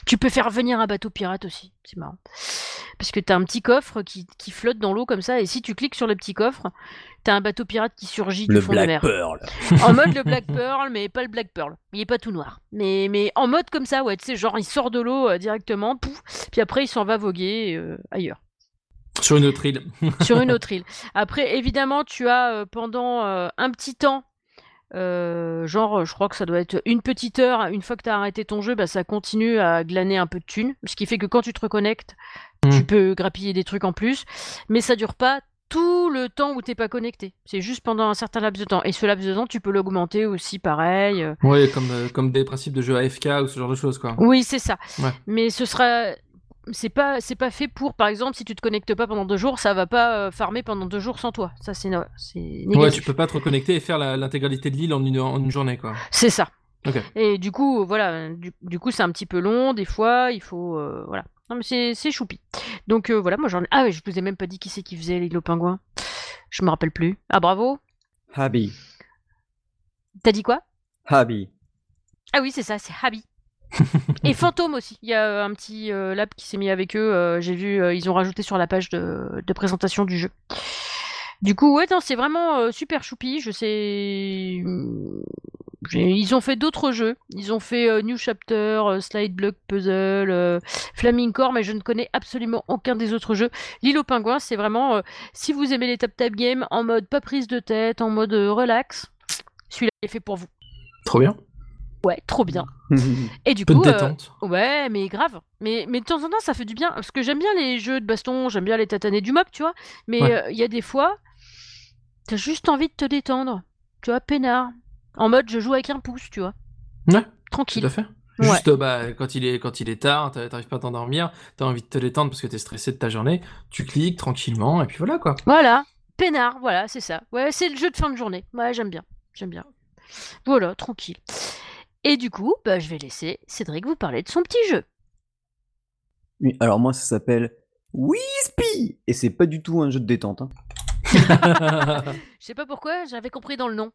Tu peux faire venir un bateau pirate aussi, c'est marrant. Parce que t'as un petit coffre qui, qui flotte dans l'eau comme ça, et si tu cliques sur le petit coffre, t'as un bateau pirate qui surgit du Le fond de Black mer. Pearl. *laughs* En mode le Black Pearl, mais pas le Black Pearl. Il est pas tout noir. Mais, mais en mode comme ça, ouais, tu sais, genre il sort de l'eau euh, directement, pouf, puis après il s'en va voguer euh, ailleurs, Sur une autre île. sur une *laughs* autre île. Après, évidemment, tu as euh, pendant euh, un petit temps, euh, genre, je crois que ça doit être une petite heure, une fois que tu as arrêté ton jeu, bah, ça continue à glaner un peu de thunes, ce qui fait que quand tu te reconnectes, tu Hmm. peux grappiller des trucs en plus, mais ça dure pas tout le temps où t'es pas connecté. C'est juste pendant un certain laps de temps. Et ce laps de temps, tu peux l'augmenter aussi pareil. euh, Ouais, comme, euh, comme des principes de jeu AFK ou ce genre de choses, quoi. Oui, c'est ça. Ouais. Mais ce sera. C'est pas, c'est pas fait pour, par exemple, si tu te connectes pas pendant deux jours, ça va pas euh, farmer pendant deux jours sans toi. Ça, c'est Ouais, négatif. tu peux pas te reconnecter et faire l'intégralité de l'île en une, en une journée, quoi. C'est ça. Ok. Et du coup, voilà, du, du coup, c'est un petit peu long, des fois, il faut. euh, voilà. Non, mais c'est, c'est choupi. Donc euh, voilà, moi j'en ai. Ah, ouais, je vous ai même pas dit qui c'est qui faisait l'île aux pingouins. Je me rappelle plus. Ah, bravo. Habi. T'as dit quoi? Habi. Ah oui, c'est ça, c'est Habi. Et Fantôme aussi. Il y a euh, un petit euh, lab qui s'est mis avec eux. euh, J'ai vu, ils ont rajouté sur la page de, présentation du jeu. Du coup, ouais, c'est vraiment super choupi. Je sais. j'ai- Ils ont fait d'autres jeux. Ils ont fait New Chapter, Slide Block Puzzle, Flaming Core, mais je ne connais absolument aucun des autres jeux. L'île aux pingouins, c'est vraiment. si vous aimez les tap-tap games en mode pas prise de tête, en mode relax, celui-là est fait pour vous. Trop bien. Ouais, trop bien. *laughs* Et du Peu coup. de euh, détente. Ouais, mais grave. Mais, mais de temps en temps, ça fait du bien. Parce que j'aime bien les jeux de baston, j'aime bien les tataner du mob, tu vois. Mais Ouais. euh, il y a des fois, t'as juste envie de te détendre. Tu vois, peinard. En mode, je joue avec un pouce, tu vois. Ouais, tout Tranquille. à fait. Juste, euh, bah, quand il est, quand il est tard, t'a- t'arrives pas à t'endormir, t'as envie de te détendre parce que t'es stressé de ta journée, tu cliques tranquillement et puis voilà, quoi. Voilà. Peinard, voilà, c'est ça. Ouais, c'est le jeu de fin de journée. Ouais, j'aime bien. J'aime bien. Voilà, tranquille. Et du coup, bah, je vais laisser Cédric vous parler de son petit jeu. Oui, alors moi ça s'appelle Wispy et c'est pas du tout un jeu de détente. hein. *laughs* Je sais pas pourquoi, j'avais compris dans le nom.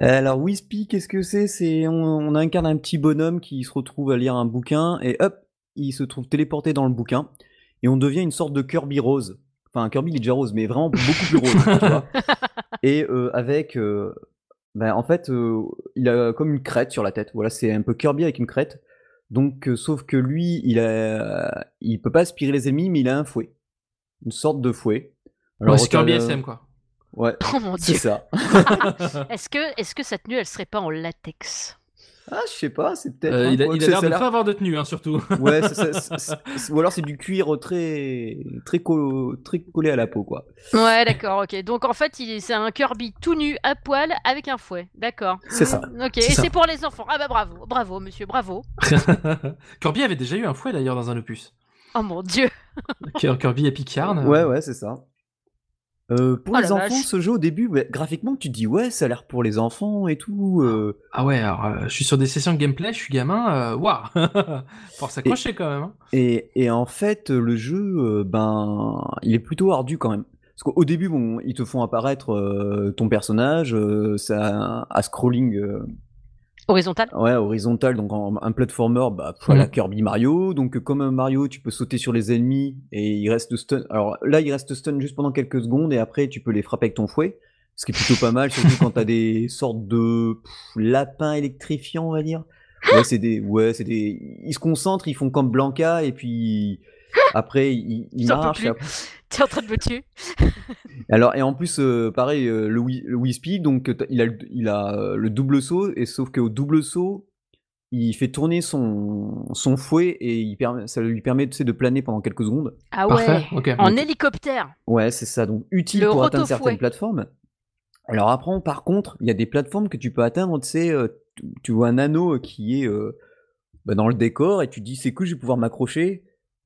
Alors Wispy, qu'est-ce que c'est? C'est on, on incarne un petit bonhomme qui se retrouve à lire un bouquin et hop, il se trouve téléporté dans le bouquin et on devient une sorte de Kirby rose. Enfin, Kirby il est déjà rose, mais vraiment beaucoup plus rose, tu vois. *laughs* Et euh, avec, euh, ben, en fait, euh, il a comme une crête sur la tête. Voilà, c'est un peu Kirby avec une crête. Donc, euh, sauf que lui, il a, il peut pas aspirer les ennemis, mais il a un fouet, une sorte de fouet. Ouais, c'est Kirby SM, quoi. Ouais, Oh mon c'est ça. *laughs* *laughs* Est-ce que, est-ce que sa tenue, elle serait pas en latex? Ah, je sais pas, c'est peut-être. Euh, il a il l'air de a pas avoir de tenue, hein, surtout. *laughs* Ouais, c'est- *laughs* c'est- c'est- c'est- ou alors c'est du cuir très très, co- très collé à la peau, quoi. Ouais, d'accord, ok. Donc en fait, il c'est un Kirby tout nu, à poil, avec un fouet. D'accord. C'est ça. Ok, et C'est ça. c'est pour les enfants. Ah bah bravo, bravo, monsieur, bravo. *laughs* Kirby avait déjà eu un fouet d'ailleurs dans un opus. Oh mon dieu. Kir- Kirby et Picard. Ouais, ouais, c'est ça. Euh, pour Oh les enfants, vache. ce jeu au début, ouais, graphiquement, tu te dis ouais, ça a l'air pour les enfants et tout. euh, Ah ouais, alors euh, je suis sur des sessions de gameplay, je suis gamin, euh, waouh *laughs* Faut s'accrocher quand même. hein. et, et en fait, le jeu, euh, ben, il est plutôt ardu quand même. Parce qu'au début, bon, ils te font apparaître euh, ton personnage, euh, ça à scrolling euh, Horizontal ouais, horizontal, donc en, un platformer, bah, voilà, Mhm. Kirby Mario. Donc euh, comme un Mario, tu peux sauter sur les ennemis et il reste stun. Alors là, il reste stun juste pendant quelques secondes et après, tu peux les frapper avec ton fouet. Ce qui est plutôt pas mal, surtout quand t'as des sortes de pff, lapins électrifiants, on va dire. Ouais, c'est des, ouais, c'est des, ils se concentrent, ils font comme Blanca et puis après ils, marchent. après- *laughs* T'es en train de me tuer *laughs* alors, et en plus, euh, pareil, euh, le, le Wii Speed, donc t'as- il a, le, il a euh, le double saut, et sauf qu'au double saut, il fait tourner son, son fouet et il permet, ça lui permet tu sais, de planer pendant quelques secondes. Ah Parfait, ouais ok. En Donc- hélicoptère Ouais, c'est ça, donc utile Le pour atteindre certaines plateformes. Alors après, par contre, il y a des plateformes que tu peux atteindre, tu sais, euh, tu, vois un anneau qui est euh, bah, dans le décor et tu te dis c'est cool, je vais pouvoir m'accrocher.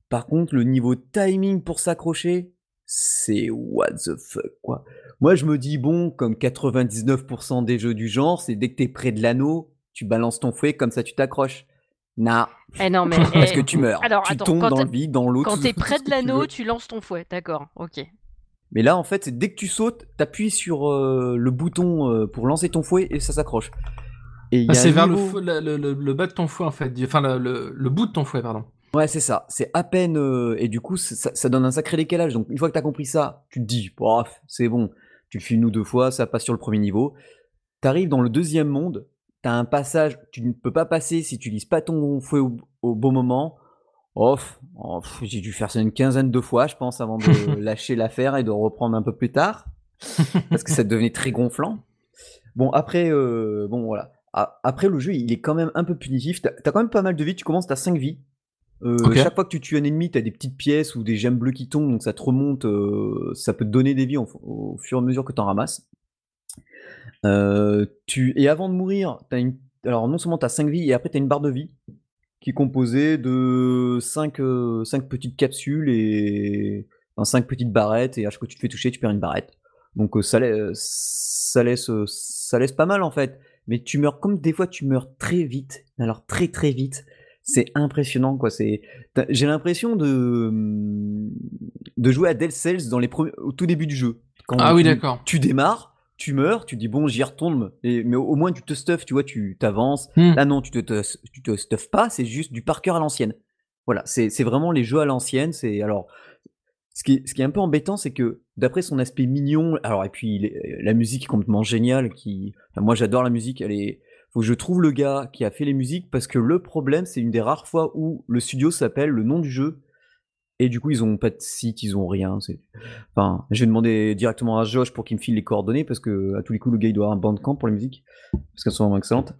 Par contre, le niveau timing pour s'accrocher, c'est what the fuck, quoi. Moi, je me dis, bon, comme 99% des jeux du genre, c'est dès que t'es près de l'anneau, tu balances ton fouet, comme ça tu t'accroches. Nah, Eh non, mais. *laughs* parce eh, que tu meurs. Alors, tu attends, tombes dans le vide, dans l'eau. Quand t'es *laughs* près de tu l'anneau, tu lances ton fouet. D'accord, ok. Mais là, en fait, c'est dès que tu sautes, t'appuies sur euh, le bouton euh, pour lancer ton fouet et ça s'accroche. Ah, c'est vers le, niveau- fou- le, le- le- le bas de ton fouet en fait, enfin le, bout de ton fouet, pardon. Ouais, c'est ça. C'est à peine. euh, et du coup, ça, ça donne un sacré décalage. Donc, une fois que t'as compris ça, tu te dis, c'est bon. Tu le une ou deux fois, ça passe sur le premier niveau. T'arrives dans le deuxième monde, t'as un passage, tu ne peux pas passer si tu lises pas ton fouet au, au bon moment. Pff, oh, j'ai dû faire ça une quinzaine de fois, je pense, avant de *laughs* lâcher l'affaire et de reprendre un peu plus tard. parce que ça devenait très gonflant. Bon, après, euh, bon, voilà. Après, le jeu, il est quand même un peu punitif. T'as as quand même pas mal de vie. Tu commences, t'as 5 vies. Euh. Chaque fois que tu tues un ennemi, t'as des petites pièces ou des gemmes bleues qui tombent, donc ça te remonte. euh, ça peut te donner des vies au, au fur et à mesure que t'en ramasses. Euh, tu... Et avant de mourir, t'as une... alors non seulement t'as 5 vies, et après t'as une barre de vie qui est composée de 5, petites capsules et enfin, 5 petites barrettes, et à chaque fois que tu te fais toucher, tu perds une barrette. Donc ça, lai- ça, laisse, ça laisse pas mal en fait. Mais tu meurs comme des fois tu meurs très vite. Alors très très vite. C'est impressionnant quoi. C'est j'ai l'impression de de jouer à Dead Cells dans les premiers, au tout début du jeu. Quand Ah oui, d'accord. Tu démarres, tu meurs, tu dis bon j'y retourne. Et, mais au, moins tu te stuffes, tu vois, tu t'avances. Hmm. Là non, tu te, te- tu te stuffes pas. C'est juste du par cœur à l'ancienne. Voilà, c'est c'est vraiment les jeux à l'ancienne. C'est alors ce qui, est, un peu embêtant, c'est que d'après son aspect mignon, alors et puis la musique est complètement géniale. Qui, moi j'adore la musique. Elle est, faut que je trouve le gars qui a fait les musiques parce que le problème, c'est une des rares fois où le studio s'appelle le nom du jeu et du coup ils ont pas de site, ils ont rien. Enfin, je vais demander directement à Josh pour qu'il me file les coordonnées parce que à tous les coups le gars il doit avoir un bandcamp pour les musiques parce qu'elles sont vraiment excellentes.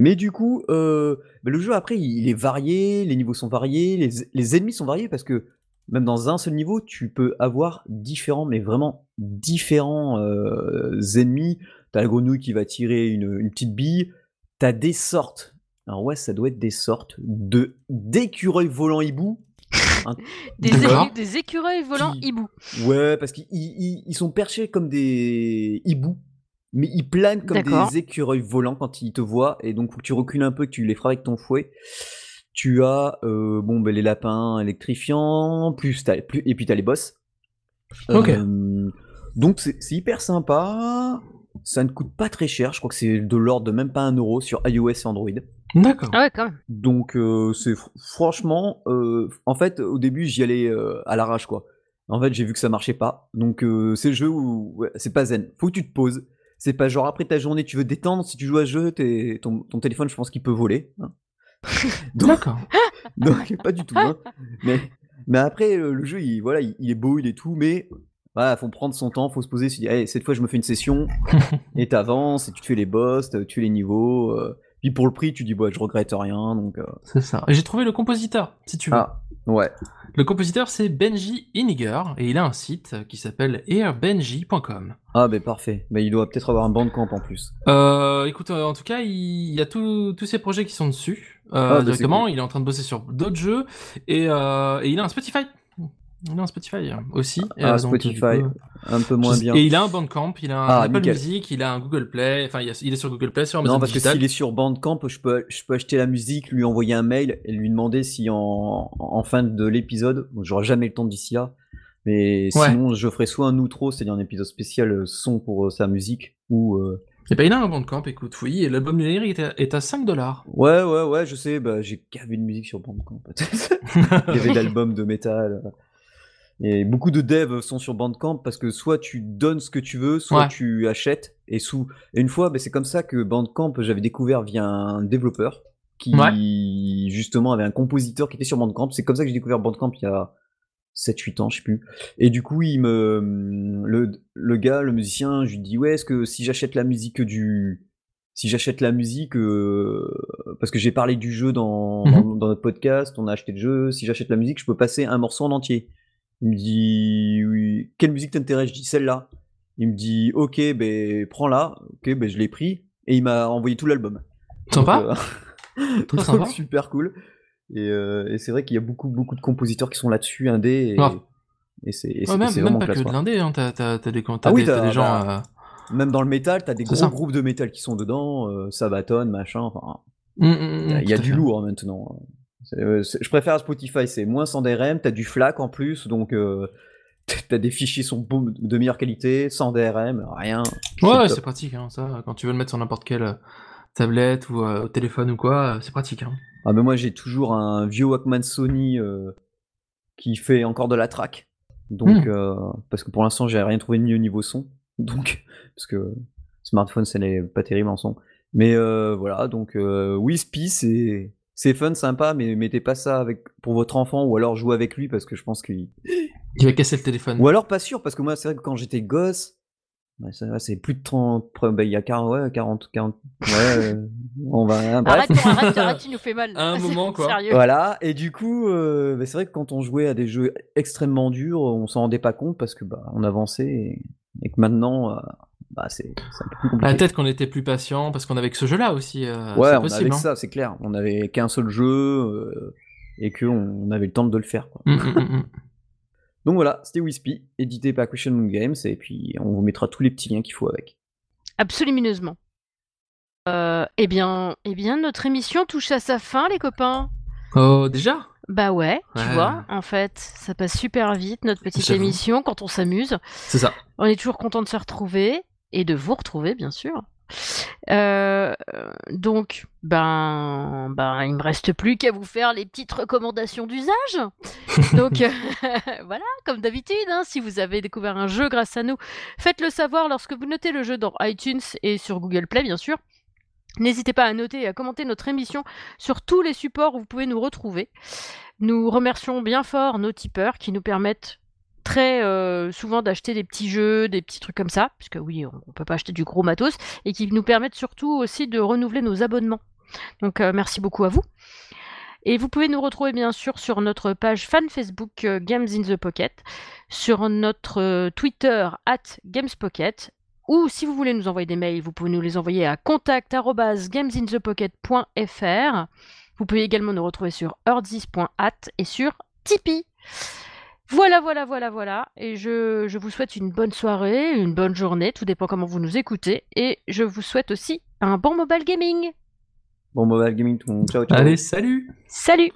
Mais du coup, euh, bah, le jeu après il est varié, les niveaux sont variés, les ennemis sont variés parce que même dans un seul niveau, tu peux avoir différents, mais vraiment différents euh, ennemis. T'as la grenouille qui va tirer une, une petite bille. T'as des sortes. Alors ouais, ça doit être des sortes de d'écureuils volants hibou. Un- *laughs* Des, D'accord. écu- des écureuils volants Qui- hibou. Ouais, parce qu'ils ils- ils sont perchés comme des hiboux, mais ils planent comme des écureuils volants quand ils te voient, et donc faut que tu recules un peu, que tu les frappes avec ton fouet. Tu as euh, bon, ben, les lapins électrifiants, plus, t'as- plus et puis tu as les boss. Ok. Euh, donc c'est hyper sympa. Ça ne coûte pas très cher, je crois que c'est de l'ordre de même pas un euro sur iOS et Android. D'accord. Ah ouais, quand même. Donc euh, c'est fr- franchement, euh, en fait au début j'y allais euh, à l'arrache quoi. En fait j'ai vu que ça marchait pas. Donc euh, c'est le jeu où ouais, c'est pas zen. Faut que tu te poses. C'est pas genre après ta journée tu veux détendre. Si tu joues à ce jeu, t'es- ton, ton téléphone je pense qu'il peut voler. hein. D'accord. *laughs* donc pas du tout. hein. Mais mais après euh, le jeu il voilà il, il est beau il est tout mais voilà faut prendre son temps faut se poser se dire Allez, cette fois je me fais une session *laughs* et t'avances et tu fais les boss tu fais les niveaux. euh, puis pour le prix tu dis bah je regrette rien donc. euh, C'est ça. J'ai trouvé le compositeur, si tu veux. Ah ouais. Le compositeur, c'est Benji Iniger, et il a un site qui s'appelle airbenji.com. Ah ben parfait. Ben il doit peut-être avoir un bandcamp en plus. Euh, écoute, en tout cas, il y a tous ces projets qui sont dessus euh, Ah, bah, directement. cool. Il est en train de bosser sur d'autres jeux et, euh, et il a un Spotify. Il a un Spotify aussi. Ah, euh, Spotify, coup, Un peu moins bien. Et il a un Bandcamp, il a un Ah, Apple nickel. Music, il a un Google Play. Enfin, il, y a- il est sur Google Play, sur Amazon Non parce que s'il est sur Bandcamp, je peux, je peux acheter la musique, lui envoyer un mail et lui demander si en, en fin de l'épisode, bon, j'aurai jamais le temps d'ici là, Mais Ouais. sinon, je ferai soit un outro, c'est-à-dire un épisode spécial son pour euh, sa musique, ou euh, Et bah, il a un Bandcamp, écoute, oui, et l'album numérique est à, est à 5 dollars. ouais, ouais, ouais, je sais, bah, j'ai gavé de musique sur Bandcamp. Il y avait *laughs* d'albums de métal. euh. Et beaucoup de devs sont sur Bandcamp parce que soit tu donnes ce que tu veux, soit Ouais. tu achètes. Et, sous... et une fois, bah, c'est comme ça que Bandcamp, j'avais découvert via un développeur qui, justement, avait un compositeur qui était sur Bandcamp. C'est comme ça que j'ai découvert Bandcamp il y a 7-8 ans, je sais plus. Et du coup, il me, le, le gars, le musicien, je lui dis, ouais, est-ce que si j'achète la musique du, si j'achète la musique, euh, parce que j'ai parlé du jeu dans, Mhm. dans, dans notre podcast, on a acheté le jeu, si j'achète la musique, je peux passer un morceau en entier. Il me dit, oui, quelle musique t'intéresse? Je dis celle-là. Il me dit, ok, ben prends-la. Ok, ben je l'ai pris. Et il m'a envoyé tout l'album. Sympa Donc, euh, donc, sympa. *laughs* super cool. Et, euh, et c'est vrai qu'il y a beaucoup, beaucoup de compositeurs qui sont là-dessus, indés. Et, Grave. et c'est Ouais, même, pas classe, que de l'indé, hein, t'as, t'as des, t'as Ah oui, des, gens. bah, euh, Même dans le métal, t'as des gros ça. groupes de métal qui sont dedans, euh, Sabaton, machin, enfin, hum, hum, il y a, hum, il y a du fait. lourd hein, maintenant. Je préfère Spotify, c'est moins sans DRM, t'as du FLAC en plus, donc euh, *laughs* t'as des fichiers sont de meilleure qualité, sans DRM, rien. Ouais, c'est pratique, hein, ça. Quand tu veux le mettre sur n'importe euh, tablette ou euh, au téléphone ou quoi, euh, c'est pratique. Hein. Ah ben moi j'ai toujours un vieux Walkman Sony euh, qui fait encore de la track. Donc Hmm. parce que pour l'instant j'ai rien trouvé de mieux niveau son. *laughs* Donc parce que smartphone ça n'est pas terrible en son. Mais voilà donc Wispy c'est c'est fun sympa mais mettez pas ça avec pour votre enfant ou alors jouez avec lui parce que je pense qu'il Il va casser le téléphone. ou alors pas sûr parce que moi c'est vrai que quand j'étais gosse bah, ça va, c'est plus de 30 bah, il y a 40 ouais 40 40 ouais euh, on va *laughs* bref Arrête, non, *laughs* arrête, arrête, tu nous fais mal. À un *laughs* moment, quoi. Sérieux. Voilà, et du coup, euh, bah, c'est vrai que quand on jouait à des jeux extrêmement durs, on s'en rendait pas compte parce que bah, on avançait et, et que maintenant, euh, bah, c'est c'est un peu plus compliqué. Peut-être qu'on était plus patient parce qu'on avait que ce jeu-là aussi. euh, ouais, c'est on possible. avait hein. ça, c'est clair. On avait qu'un seul jeu euh, et qu'on on avait le temps de le faire. Quoi. Hum, hum, hum. Donc voilà, c'était Wispy, édité par Question Moon Games, et puis on vous mettra tous les petits liens qu'il faut avec. Absolument. Euh, eh bien, eh bien, notre émission touche à sa fin, les copains. Oh, déjà? Bah ouais, tu Ouais. vois, en fait, ça passe super vite, notre petite émission, quand on s'amuse. C'est ça. On est toujours content de se retrouver et de vous retrouver, bien sûr. Euh, donc, ben, ben, il me reste plus qu'à vous faire les petites recommandations d'usage. Donc, euh, *laughs* *laughs* voilà, comme d'habitude, hein, si vous avez découvert un jeu grâce à nous, faites-le savoir lorsque vous notez le jeu dans iTunes et sur Google Play, bien sûr. N'hésitez pas à noter et à commenter notre émission sur tous les supports où vous pouvez nous retrouver. Nous remercions bien fort nos tipeurs qui nous permettent très euh, souvent d'acheter des petits jeux, des petits trucs comme ça, puisque oui, on, on peut pas acheter du gros matos, et qui nous permettent surtout aussi de renouveler nos abonnements. Donc euh, merci beaucoup à vous. Et vous pouvez nous retrouver bien sûr sur notre page fan Facebook euh, Games in the Pocket, sur notre euh, Twitter at GamesPocket, ou si vous voulez nous envoyer des mails, vous pouvez nous les envoyer à contact@gamesinthepocket.fr. Vous pouvez également nous retrouver sur earthis.at et sur Tipeee. Voilà, voilà, voilà, voilà. Et je, je vous souhaite une bonne soirée, une bonne journée, tout dépend comment vous nous écoutez. Et je vous souhaite aussi un bon mobile gaming. Bon, mobile gaming, tout le monde. Ciao, ciao. Allez, salut Salut